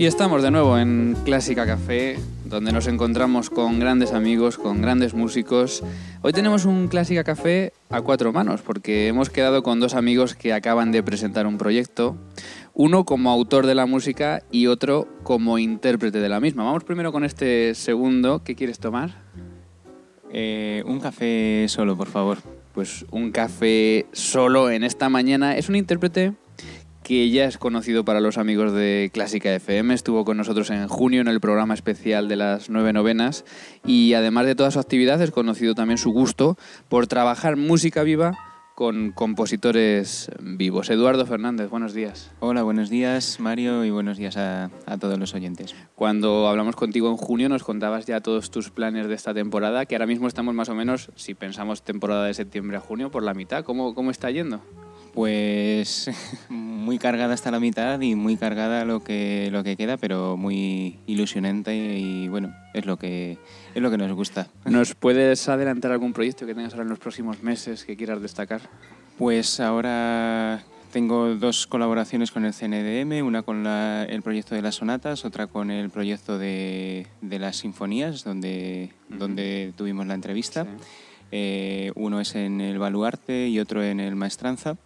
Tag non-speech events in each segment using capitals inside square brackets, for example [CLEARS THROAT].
Y estamos de nuevo en Clásica Café, donde nos encontramos con grandes amigos, con grandes músicos. Hoy tenemos un Clásica Café a cuatro manos, porque hemos quedado con dos amigos que acaban de presentar un proyecto, uno como autor de la música y otro como intérprete de la misma. Vamos primero con este segundo. ¿Qué quieres tomar? Eh, un café solo, por favor. Pues un café solo en esta mañana. Es un intérprete que ya es conocido para los amigos de Clásica FM. Estuvo con nosotros en junio en el programa especial de las nueve novenas y además de toda su actividad es conocido también su gusto por trabajar música viva con compositores vivos. Eduardo Fernández, buenos días. Hola, buenos días, Mario, y buenos días a, a todos los oyentes. Cuando hablamos contigo en junio nos contabas ya todos tus planes de esta temporada, que ahora mismo estamos más o menos, si pensamos temporada de septiembre a junio, por la mitad. ¿Cómo, cómo está yendo? Pues [LAUGHS] muy cargada hasta la mitad y muy cargada lo que, lo que queda, pero muy ilusionante y bueno, es lo que, es lo que nos gusta. ¿Nos puedes adelantar algún proyecto que tengas ahora en los próximos meses que quieras destacar? Pues ahora tengo dos colaboraciones con el CNDM, una con la- el proyecto de las sonatas, otra con el proyecto de, de las sinfonías, donde, donde tuvimos la entrevista. Eh, uno es en el Baluarte y otro en el Maestranza.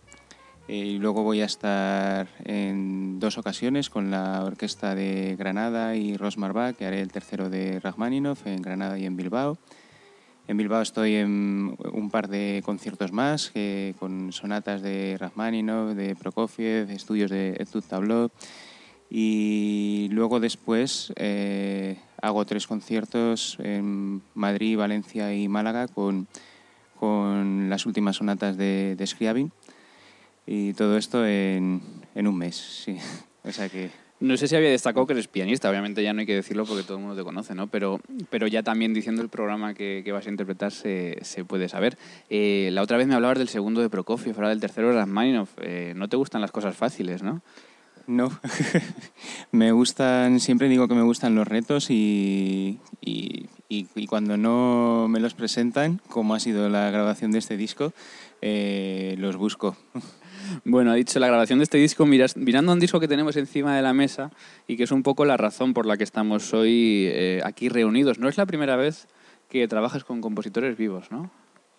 Eh, y luego voy a estar en dos ocasiones con la orquesta de Granada y Rosmar Bach, que haré el tercero de Rachmaninoff en Granada y en Bilbao. En Bilbao estoy en un par de conciertos más, que con sonatas de Rachmaninoff, de Prokofiev, estudios de Etude Tableau. Y luego después eh, hago tres conciertos en Madrid, Valencia y Málaga con, con las últimas sonatas de, de Scriabin. Y todo esto en, en un mes, sí. [LAUGHS] O sea que No sé si había destacado que eres pianista, obviamente ya no hay que decirlo porque todo el mundo te conoce, ¿no? Pero, pero ya también diciendo el programa que, que vas a interpretar se, se puede saber. Eh, la otra vez me hablabas del segundo de Prokofiev, ahora del tercero de Rachmaninoff. Eh, no te gustan las cosas fáciles, ¿no? No, [LAUGHS] me gustan, siempre digo que me gustan los retos y, y, y- y cuando no me los presentan, como ha sido la grabación de este disco, eh, los busco. [LAUGHS] Bueno, ha dicho la grabación de este disco miras- mirando un disco que tenemos encima de la mesa y que es un poco la razón por la que estamos hoy eh, aquí reunidos. No es la primera vez que trabajas con compositores vivos, ¿no?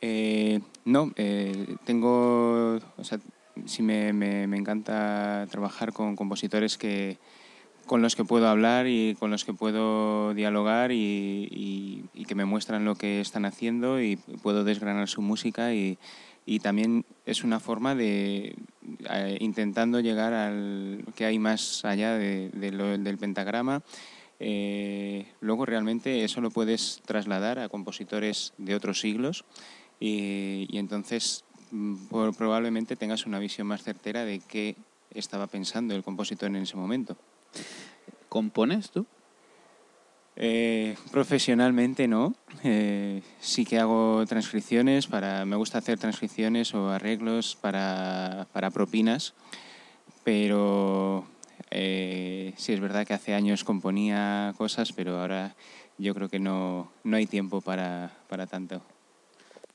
Eh, no, eh, tengo, o sea, sí me, me- me encanta trabajar con compositores que, con los que puedo hablar y con los que puedo dialogar y- y que me muestran lo que están haciendo y puedo desgranar su música y, y también es una forma de eh, intentando llegar al que hay más allá de- lo- del pentagrama. Eh, luego realmente eso lo puedes trasladar a compositores de otros siglos y, y entonces mm, por- probablemente tengas una visión más certera de qué estaba pensando el compositor en ese momento. ¿Compones tú? Eh, profesionalmente no. Eh, sí que hago transcripciones para. Me gusta hacer transcripciones o arreglos para, para propinas, pero eh, sí es verdad que hace años componía cosas, pero ahora yo creo que no, no hay tiempo para, para tanto.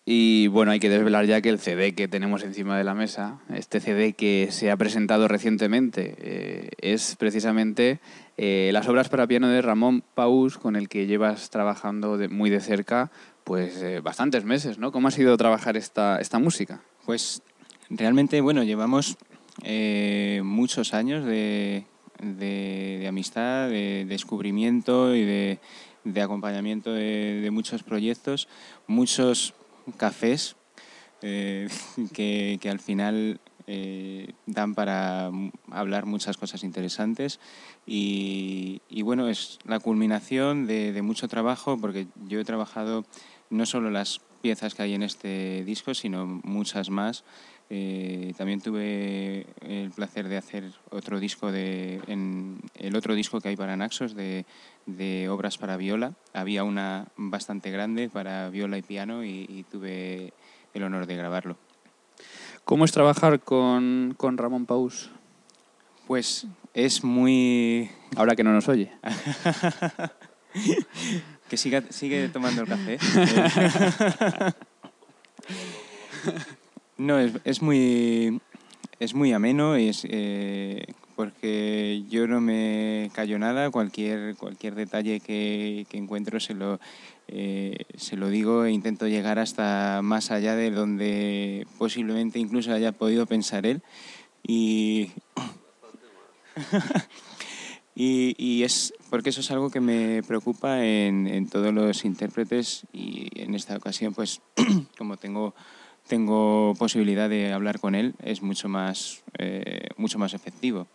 Y bueno, hay que desvelar ya que el CD que tenemos encima de la mesa, este CD que se ha presentado recientemente, eh, es precisamente eh, las obras para piano de Ramón Paus, con el que llevas trabajando muy de cerca pues eh, bastantes meses, ¿no? ¿Cómo ha sido trabajar esta, esta música? Pues realmente, bueno, llevamos eh, muchos años de, de- amistad, de descubrimiento y de, acompañamiento de, muchos proyectos, muchos cafés [LAUGHS] que, que al final eh, dan para hablar muchas cosas interesantes y, y bueno, es la culminación de, de mucho trabajo porque yo he trabajado no solo las piezas que hay en este disco, sino muchas más Eh, también tuve el placer de hacer otro disco de, en el otro disco que hay para Naxos de, de obras para viola. Había una bastante grande para viola y piano y, y tuve el honor de grabarlo. ¿Cómo es trabajar con, con Ramón Paus? Pues es muy Ahora que no nos oye. [LAUGHS] que siga, sigue tomando el café. [LAUGHS] no, es, es muy es muy ameno y es, eh, porque yo no me callo nada, cualquier, cualquier detalle que, encuentro se lo, eh, se lo digo e intento llegar hasta más allá de donde posiblemente incluso haya podido pensar él. Y, [LAUGHS] y, es porque eso es algo que me preocupa en, en todos los intérpretes y en esta ocasión, pues [CLEARS THROAT] como tengo tengo posibilidad de hablar con él, es mucho más, eh, mucho más efectivo.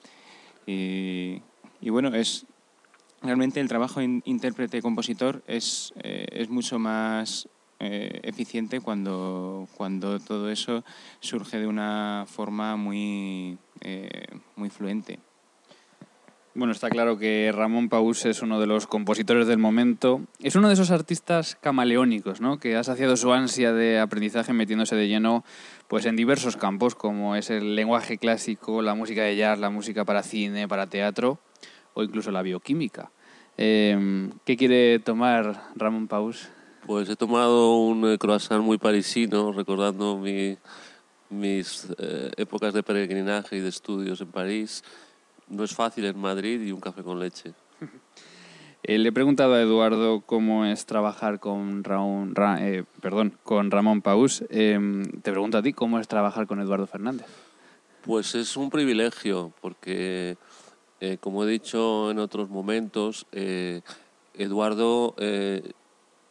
Y, bueno, es realmente el trabajo in, intérprete-compositor es, eh, es mucho más eh, eficiente cuando, cuando todo eso surge de una forma muy, eh, muy fluente. Bueno, está claro que Ramón Paus es uno de los compositores del momento. Es uno de esos artistas camaleónicos, ¿no? Que ha saciado su ansia de aprendizaje metiéndose de lleno pues, en diversos campos, como es el lenguaje clásico, la música de jazz, la música para cine, para teatro o incluso la bioquímica. Eh, ¿Qué quiere tomar Ramón Paus? Pues he tomado un croissant muy parisino, recordando mi, mis eh, épocas de peregrinaje y de estudios en París no es fácil en Madrid y un café con leche. [LAUGHS] Eh, le he preguntado a Eduardo cómo es trabajar con, Raúl, Ra, eh, perdón, con Ramón Paus. Eh, te pregunto a ti cómo es trabajar con Eduardo Fernández. Pues es un privilegio porque, eh, como he dicho en otros momentos, Eduardo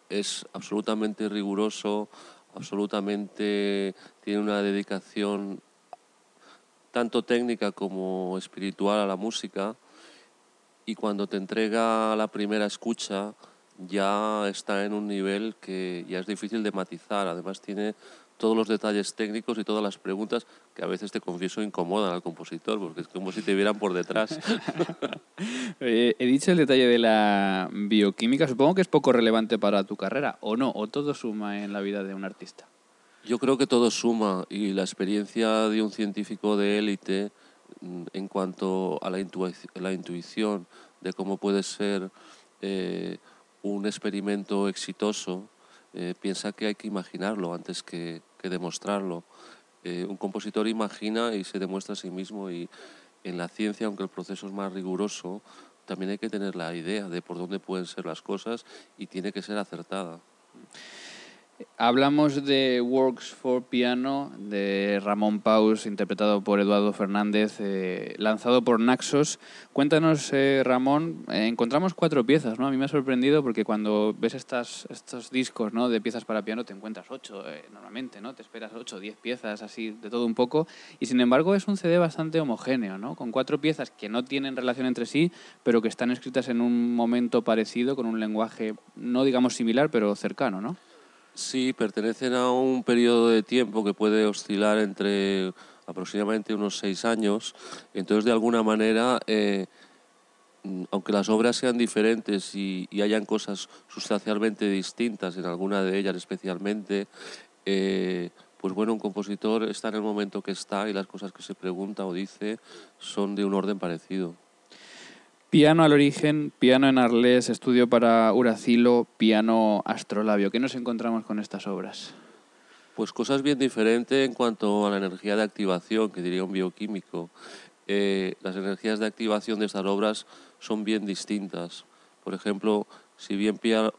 es absolutamente riguroso, absolutamente tiene una dedicación tanto técnica como espiritual a la música y cuando te entrega la primera escucha ya está en un nivel que ya es difícil de matizar. Además tiene todos los detalles técnicos y todas las preguntas que a veces te confieso incomodan al compositor porque es como si te vieran por detrás. [LAUGHS] he dicho el detalle de la bioquímica, supongo que es poco relevante para tu carrera o no, o todo suma en la vida de un artista. Yo creo que todo suma y la experiencia de un científico de élite en cuanto a la, intu la intuición de cómo puede ser eh, un experimento exitoso, eh, piensa que hay que imaginarlo antes que, que demostrarlo. Eh, un compositor imagina y se demuestra a sí mismo y en la ciencia, aunque el proceso es más riguroso, también hay que tener la idea de por dónde pueden ser las cosas y tiene que ser acertada. Hablamos de Works for Piano de Ramón Paus, interpretado por Eduardo Fernández, eh, lanzado por Naxos. Cuéntanos, eh, Ramón, eh, encontramos cuatro piezas, ¿no? A mí me ha sorprendido porque cuando ves estas, estos discos ¿no? de piezas para piano te encuentras ocho eh, normalmente, ¿no? Te esperas ocho, diez piezas, así, de todo un poco. Y sin embargo es un CD bastante homogéneo, ¿no? Con cuatro piezas que no tienen relación entre sí, pero que están escritas en un momento parecido, con un lenguaje, no digamos similar, pero cercano, ¿no? Sí, pertenecen a un periodo de tiempo que puede oscilar entre aproximadamente unos seis años. Entonces, de alguna manera, eh, aunque las obras sean diferentes y, hayan cosas sustancialmente distintas, en alguna de ellas especialmente, eh, pues bueno, un compositor está en el momento que está y las cosas que se pregunta o dice son de un orden parecido. Piano al origen, piano en Arles, estudio para Uracilo, piano astrolabio. ¿Qué nos encontramos con estas obras? Pues cosas bien diferentes en cuanto a la energía de activación, que diría un bioquímico. Eh, las energías de activación de estas obras son bien distintas. Por ejemplo, si bien piano,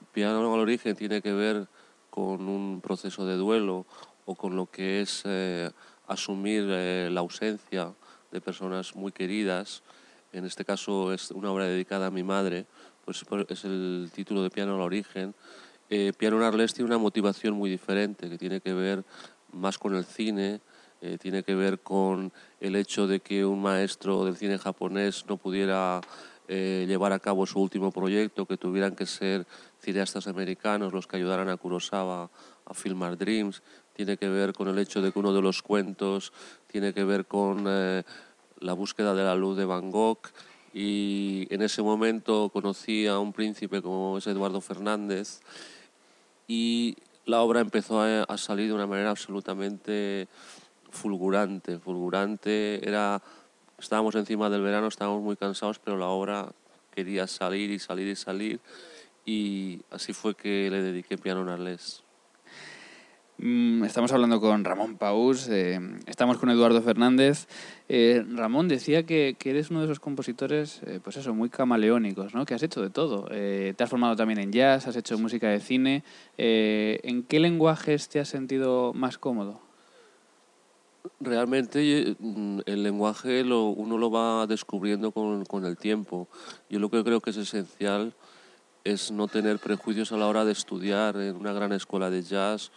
al origen tiene que ver con un proceso de duelo o con lo que es eh, asumir eh, la ausencia de personas muy queridas, en este caso es una obra dedicada a mi madre, pues es el título de Piano al origen. Eh, Piano en Arles tiene una motivación muy diferente, que tiene que ver más con el cine, eh, tiene que ver con el hecho de que un maestro del cine japonés no pudiera eh, llevar a cabo su último proyecto, que tuvieran que ser cineastas americanos los que ayudaran a Kurosawa a filmar Dreams. tiene que ver con el hecho de que uno de los cuentos tiene que ver con eh, la búsqueda de la luz de Van Gogh y en ese momento conocí a un príncipe como es Eduardo Fernández y la obra empezó a, salir de una manera absolutamente fulgurante, fulgurante, era, estábamos encima del verano, estábamos muy cansados, pero la obra quería salir y salir y salir y así fue que le dediqué piano en Arles. Mm, Estamos hablando con Ramón Paus, eh, estamos con Eduardo Fernández. Eh, Ramón decía que, que eres uno de esos compositores, eh, pues eso, muy camaleónicos, ¿no? Que has hecho de todo. Eh, te has formado también en jazz, has hecho música de cine. Eh, ¿En qué lenguajes te has sentido más cómodo? Realmente mm, el lenguaje lo, uno lo va descubriendo con, con el tiempo. Yo lo que creo que es esencial es no tener prejuicios a la hora de estudiar en una gran escuela de jazz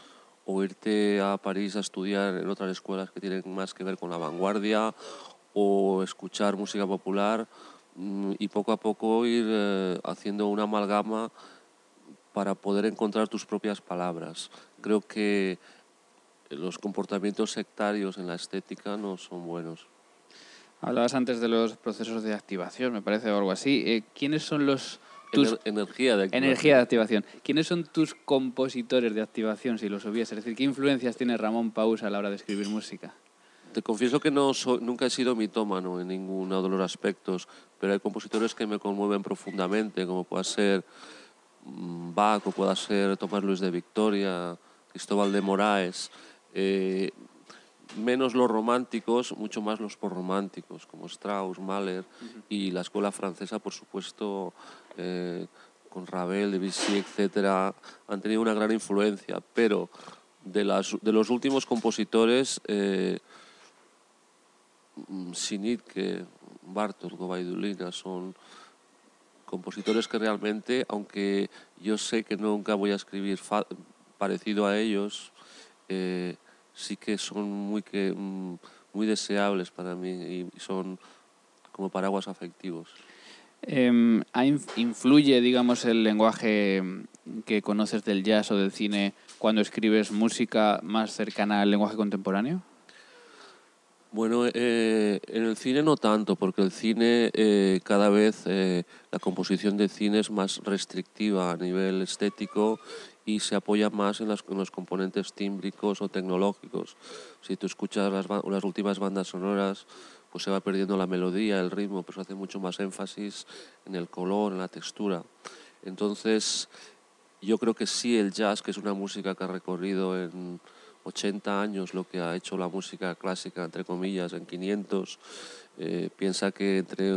o irte a París a estudiar en otras escuelas que tienen más que ver con la vanguardia o escuchar música popular mm, y poco a poco ir eh, haciendo una amalgama para poder encontrar tus propias palabras. Creo que los comportamientos sectarios en la estética no son buenos. Hablabas antes de los procesos de activación, me parece, o algo así. Eh, ¿Quiénes son los tus Ener- energía de activación. energía de activación? ¿Quiénes son tus compositores de activación, si los hubiese? Es decir, ¿qué influencias tiene Ramón Paus a la hora de escribir música? Te confieso que no soy- nunca he sido mitómano en ninguno de los aspectos, pero hay compositores que me conmueven profundamente, como pueda ser mm, Bach o pueda ser Tomás Luis de Victoria, Cristóbal de Moraes. eh, menos los románticos, mucho más los porrománticos, como Strauss, Mahler y la escuela francesa, por supuesto, eh, con Ravel, Debussy, etcétera, han tenido una gran influencia. Pero de, las, de los últimos compositores, eh, Sinitke, Bartók, Gubaidulina son compositores que realmente, aunque yo sé que nunca voy a escribir parecido a ellos, eh, sí que son muy, que, mm, muy deseables para mí y son como paraguas afectivos. Em, ¿ha inf- ¿Influye, digamos, el lenguaje em, que conoces del jazz o del cine cuando escribes música más cercana al lenguaje contemporáneo? Bueno, eh, en el cine no tanto, porque el cine eh, cada vez eh, la composición de cine es más restrictiva a nivel estético y se apoya más en, las- en los componentes tímbricos o tecnológicos. Si tú escuchas las, las últimas bandas sonoras, pues se va perdiendo la melodía, el ritmo, pero se hace mucho más énfasis en el color, en la textura. Entonces, yo creo que sí el jazz, que es una música que ha recorrido en 80 años lo que ha hecho la música clásica, entre comillas, en 500, eh, piensa que entre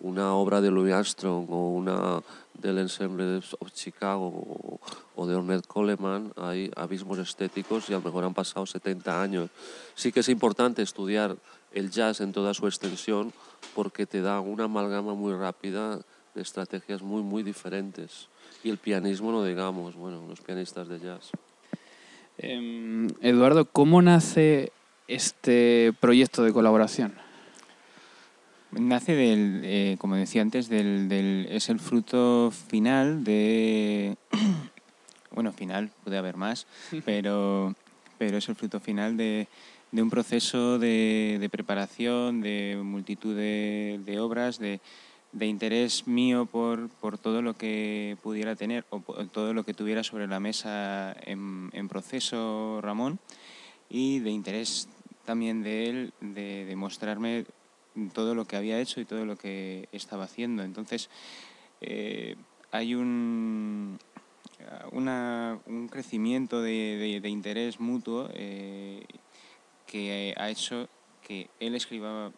una obra de Louis Armstrong o una del Ensemble of Chicago o, de Ornette Coleman hay abismos estéticos y a lo mejor han pasado 70 años. Sí que es importante estudiar el jazz en toda su extensión porque te da una amalgama muy rápida de estrategias muy, muy diferentes. Y el pianismo, no digamos, bueno, los pianistas de jazz. Em, Eduardo, ¿cómo nace este proyecto de colaboración? Nace del, eh, como decía antes, del, del- es el fruto final de, [CLEARS THROAT] bueno, final, puede haber más, [LAUGHS] pero, pero es el fruto final de, de un proceso de, de preparación, de multitud de, de obras, de, de interés mío por, por todo lo que pudiera tener o por todo lo que tuviera sobre la mesa en, en proceso Ramón y de interés también de él de, mostrarme todo lo que había hecho y todo lo que estaba haciendo. Entonces, eh, hay un, un crecimiento de, de- de interés mutuo eh, que ha hecho que él escriba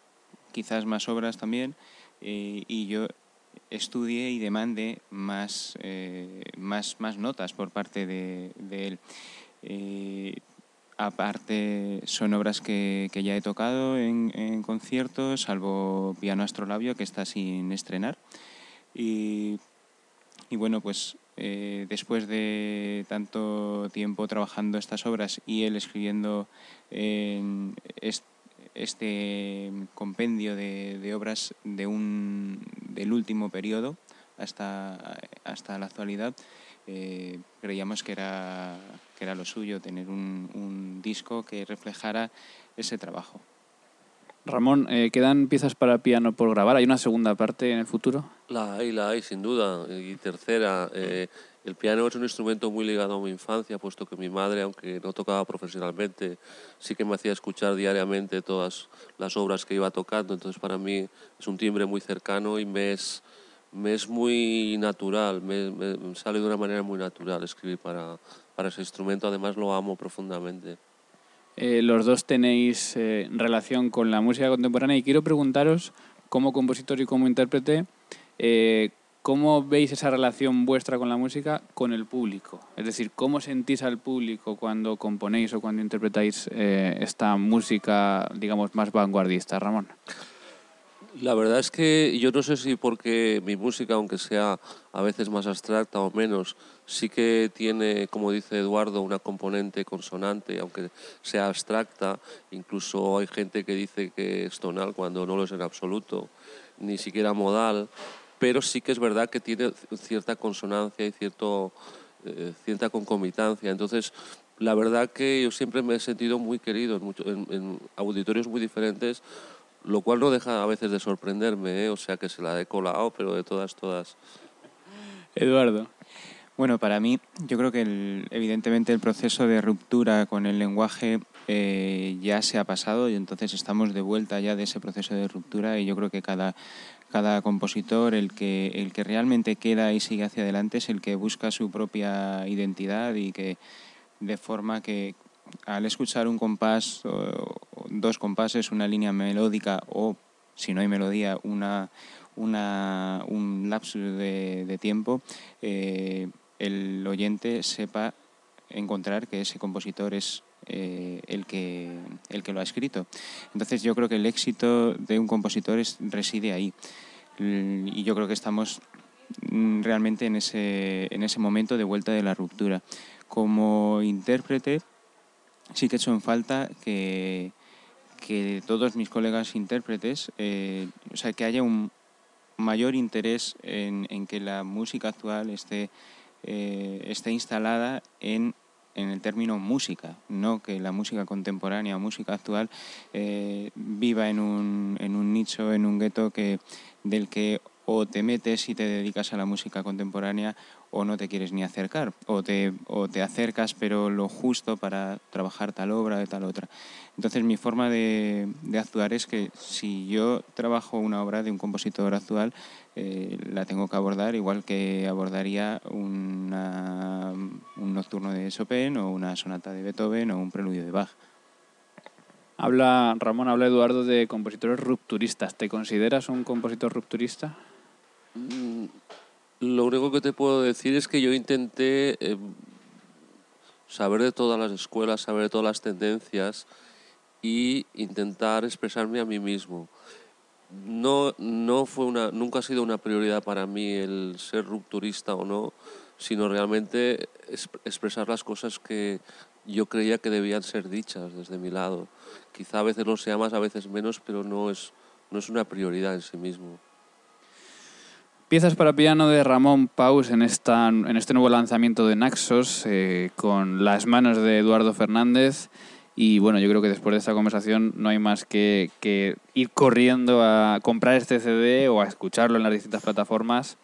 quizás más obras también eh, y yo estudie y demande más, eh, más, más notas por parte de, de él. Eh, aparte, son obras que, que ya he tocado en, en conciertos, salvo Piano Astrolabio, que está sin estrenar. Y, y bueno, pues eh, después de tanto tiempo trabajando estas obras y él escribiendo en est- este compendio de, de obras de un, del último periodo hasta, hasta la actualidad, eh, creíamos que era, que era lo suyo, tener un, un disco que reflejara ese trabajo. Ramón, eh, ¿quedan piezas para piano por grabar? ¿Hay una segunda parte en el futuro? La hay, la hay, sin duda. Y tercera, eh, el piano es un instrumento muy ligado a mi infancia, puesto que mi madre, aunque no tocaba profesionalmente, sí que me hacía escuchar diariamente todas las obras que iba tocando. Entonces, para mí es un timbre muy cercano y me es, me es muy natural, me, me- sale de una manera muy natural escribir para, para ese instrumento. Además, lo amo profundamente. Eh, los dos tenéis eh, relación con la música contemporánea y quiero preguntaros, como compositor y como intérprete, eh, ¿cómo veis esa relación vuestra con la música con el público? Es decir, ¿cómo sentís al público cuando componéis o cuando interpretáis eh, esta música, digamos, más vanguardista, Ramón? La verdad es que yo no sé si porque mi música, aunque sea a veces más abstracta o menos, sí que tiene, como dice Eduardo, una componente consonante, aunque sea abstracta. Incluso hay gente que dice que es tonal cuando no lo es en absoluto, ni siquiera modal. Pero sí que es verdad que tiene cierta consonancia y cierto, eh, cierta concomitancia. Entonces, la verdad que yo siempre me he sentido muy querido en, mucho- en- auditorios muy diferentes, lo cual no deja a veces de sorprenderme, ¿eh? o sea que se la he colado, pero de todas, todas. Eduardo. Bueno, para mí, yo creo que evidentemente el proceso de ruptura con el lenguaje eh, ya se ha pasado y entonces estamos de vuelta ya de ese proceso de ruptura y yo creo que cada, cada compositor, el que, el que realmente queda y sigue hacia adelante es el que busca su propia identidad y que de forma que al escuchar un compás, o, dos compases, una línea melódica o, si no hay melodía, una, una, un lapsus de, de tiempo, eh, el oyente sepa encontrar que ese compositor es eh, el, que, el que lo ha escrito. Entonces yo creo que el éxito de un compositor es- reside ahí. Y yo creo que estamos mm, realmente en ese, en ese momento de vuelta de la ruptura. Como intérprete, sí que he hecho en falta que, que todos mis colegas intérpretes, eh, o sea, que haya un mayor interés en, en que la música actual esté, eh, esté instalada en, en el término música, no que la música contemporánea o música actual eh, viva en un, en un nicho, en un gueto que, del que o te metes y te dedicas a la música contemporánea o no te quieres ni acercar, o te, o te acercas pero lo justo para trabajar tal obra de tal otra. Entonces mi forma de, de actuar es que si yo trabajo una obra de un compositor actual, eh, la tengo que abordar igual que abordaría una- un nocturno de Chopin o una sonata de Beethoven o un preludio de Bach. Habla, Ramón, habla Eduardo de compositores rupturistas. ¿Te consideras un compositor rupturista? Mm, Lo único que te puedo decir es que yo intenté eh, saber de todas las escuelas, saber de todas las tendencias y intentar expresarme a mí mismo. No, no fue una, nunca ha sido una prioridad para mí el ser rupturista o no, sino realmente es- expresar las cosas que yo creía que debían ser dichas desde mi lado. Quizá a veces lo sea más, a veces menos, pero no es, no es una prioridad en sí mismo. Piezas para piano de Ramón Paus en, esta, en este nuevo lanzamiento de Naxos eh, con las manos de Eduardo Fernández. Y bueno, yo creo que después de esta conversación no hay más que, que ir corriendo a comprar este CD o a escucharlo en las distintas plataformas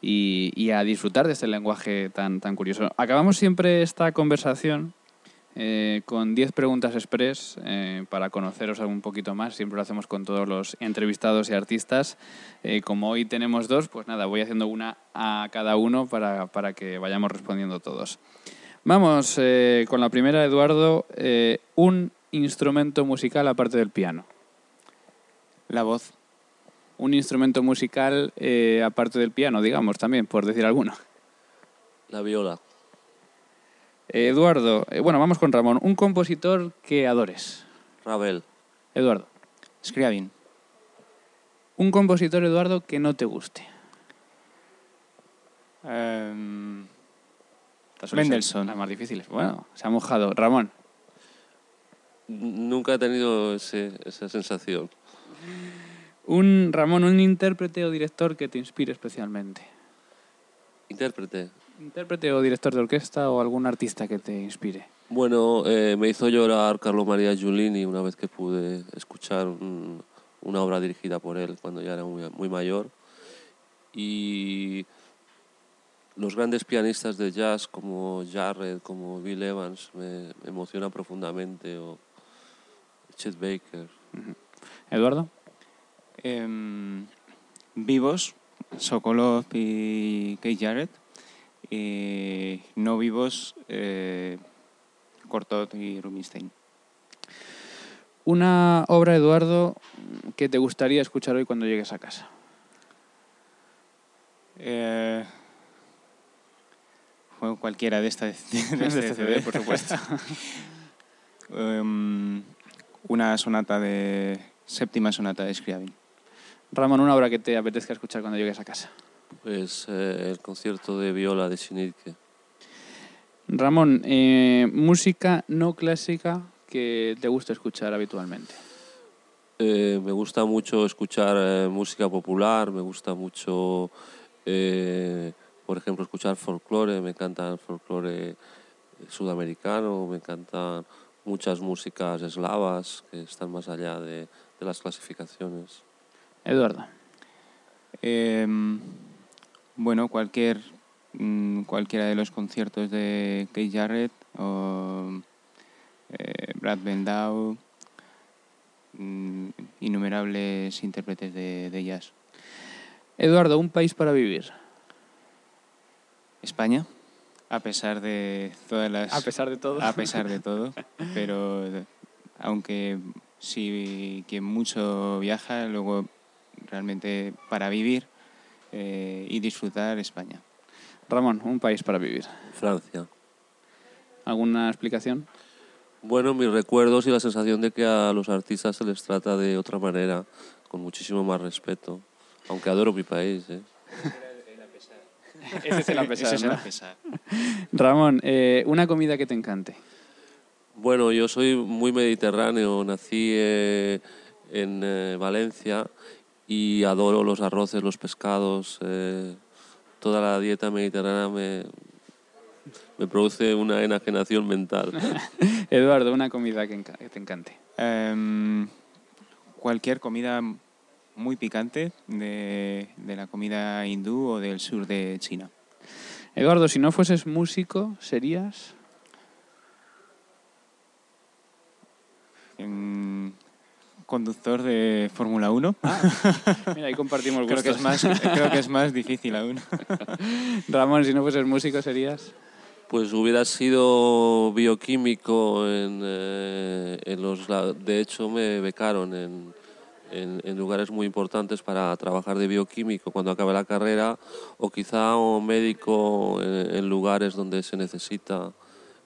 y, y a disfrutar de este lenguaje tan, tan curioso. Acabamos siempre esta conversación eh, con 10 preguntas express eh, para conoceros un poquito más. Siempre lo hacemos con todos los entrevistados y artistas. Eh, como hoy tenemos dos, pues nada, voy haciendo una a cada uno para, para que vayamos respondiendo todos. Vamos eh, con la primera, Eduardo. Eh, un instrumento musical aparte del piano. La voz, Un instrumento musical eh, aparte del piano, digamos, también, por decir alguno. La viola. Eduardo, eh, bueno, vamos con Ramón. Un compositor que adores. Ravel. Eduardo. Scriabin, Un compositor, Eduardo, que no te guste. em, Mendelssohn. Las más difíciles. Bueno, se ha mojado. Ramón. Nunca he tenido ese- esa sensación. Un, Ramón, un intérprete o director que te inspire especialmente. Intérprete. ¿Intérprete o director de orquesta o algún artista que te inspire? Bueno, eh, me hizo llorar Carlo María Giulini una vez que pude escuchar un- una obra dirigida por él cuando ya era muy, muy mayor. Y los grandes pianistas de jazz como Jarrett, como Bill Evans, me, me emocionan profundamente, o Chet Baker. Eduardo. Em, vivos, Sokolov y Keith Jarrett. No vivos, eh, Cortot y Rubinstein. Una obra, Eduardo, que te gustaría escuchar hoy cuando llegues a casa. Eh, bueno, cualquiera de estas [LAUGHS] de, De este este CD. CD, por supuesto. [LAUGHS] Em, una sonata de séptima sonata de Scriabin. Ramón, una obra que te apetezca escuchar cuando llegues a casa. Pues eh, el concierto de viola de Sinitke. Ramón, eh, música no clásica que te gusta escuchar habitualmente. Eh, me gusta mucho escuchar eh, música popular, me gusta mucho, eh, por ejemplo, escuchar folclore, me encanta el folclore sudamericano, me encantan muchas músicas eslavas que están más allá de, de las clasificaciones. Eduardo. Em, bueno, cualquier, mm, cualquiera de los conciertos de Keith Jarrett o eh, Brad Bendau, mm, innumerables intérpretes de, de jazz. Eduardo, un país para vivir. España, a pesar de todas las... A pesar de todo. a pesar de todo, [LAUGHS] pero aunque sí quien mucho viaja, luego realmente para vivir eh, y disfrutar España. Ramón, un país para vivir. Francia. ¿Alguna explicación? Bueno, mis recuerdos y la sensación de que a los artistas se les trata de otra manera, con muchísimo más respeto, aunque adoro mi país. ¿eh? Ese es el [LAUGHS] a pesar, Ese es el ¿no? a pesar. Ramón, eh, una comida que te encante. Bueno, yo soy muy mediterráneo, nací eh, en eh, Valencia y adoro los arroces, los pescados, eh, toda la dieta mediterránea me, me produce una enajenación mental. [LAUGHS] Eduardo, una comida que, enca- que te encante. Em, cualquier comida muy picante de, de la comida hindú o del sur de China. Eduardo, si no fueses músico, serías... conductor de Fórmula 1. Mira, ahí compartimos [LAUGHS] creo, que gustos. es más, creo que es más [LAUGHS] difícil aún. [LAUGHS] Ramón, si no fueses músico, serías... Pues hubiera sido bioquímico en, eh, en los... De hecho, me becaron en, en, en lugares muy importantes para trabajar de bioquímico cuando acabe la carrera o quizá o médico en, en lugares donde se necesita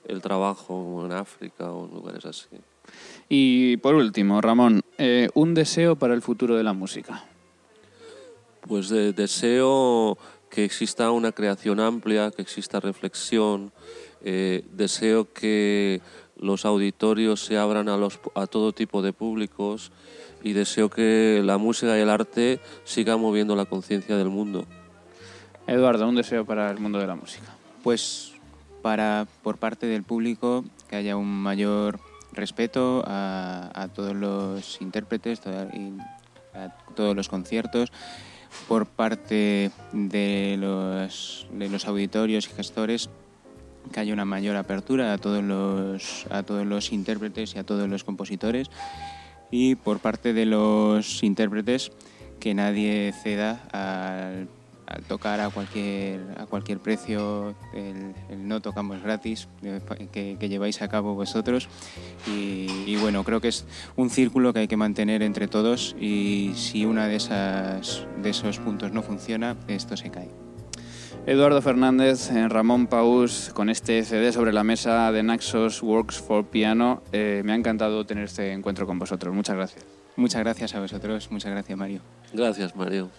el trabajo, como en África o en lugares así. Y por último, Ramón, eh, un deseo para el futuro de la música. Pues de- deseo que exista una creación amplia, que exista reflexión, eh, deseo que los auditorios se abran a, los, a todo tipo de públicos y deseo que la música y el arte sigan moviendo la conciencia del mundo. Eduardo, un deseo para el mundo de la música. Pues para por parte del público que haya un mayor respeto a, todos los intérpretes a todos los conciertos por parte de los, de los auditorios y gestores que haya una mayor apertura a todos los a todos los intérpretes y a todos los compositores. Y por parte de los intérpretes que nadie ceda al, al tocar a cualquier a cualquier precio el, el no tocamos gratis eh, que, que lleváis a cabo vosotros y, y bueno creo que es un círculo que hay que mantener entre todos y si una de esas de esos puntos no funciona esto se cae Eduardo Fernández, eh, Ramón Paus, con este CD sobre la mesa de Naxos Works for Piano. Eh, me ha encantado tener este encuentro con vosotros. Muchas gracias. muchas gracias a vosotros muchas gracias Mario Gracias, Mario.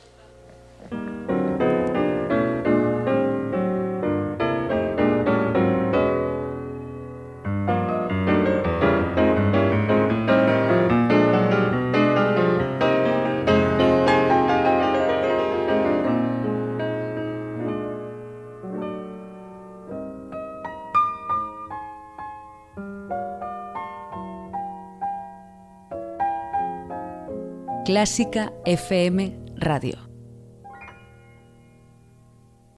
Clásica FM Radio.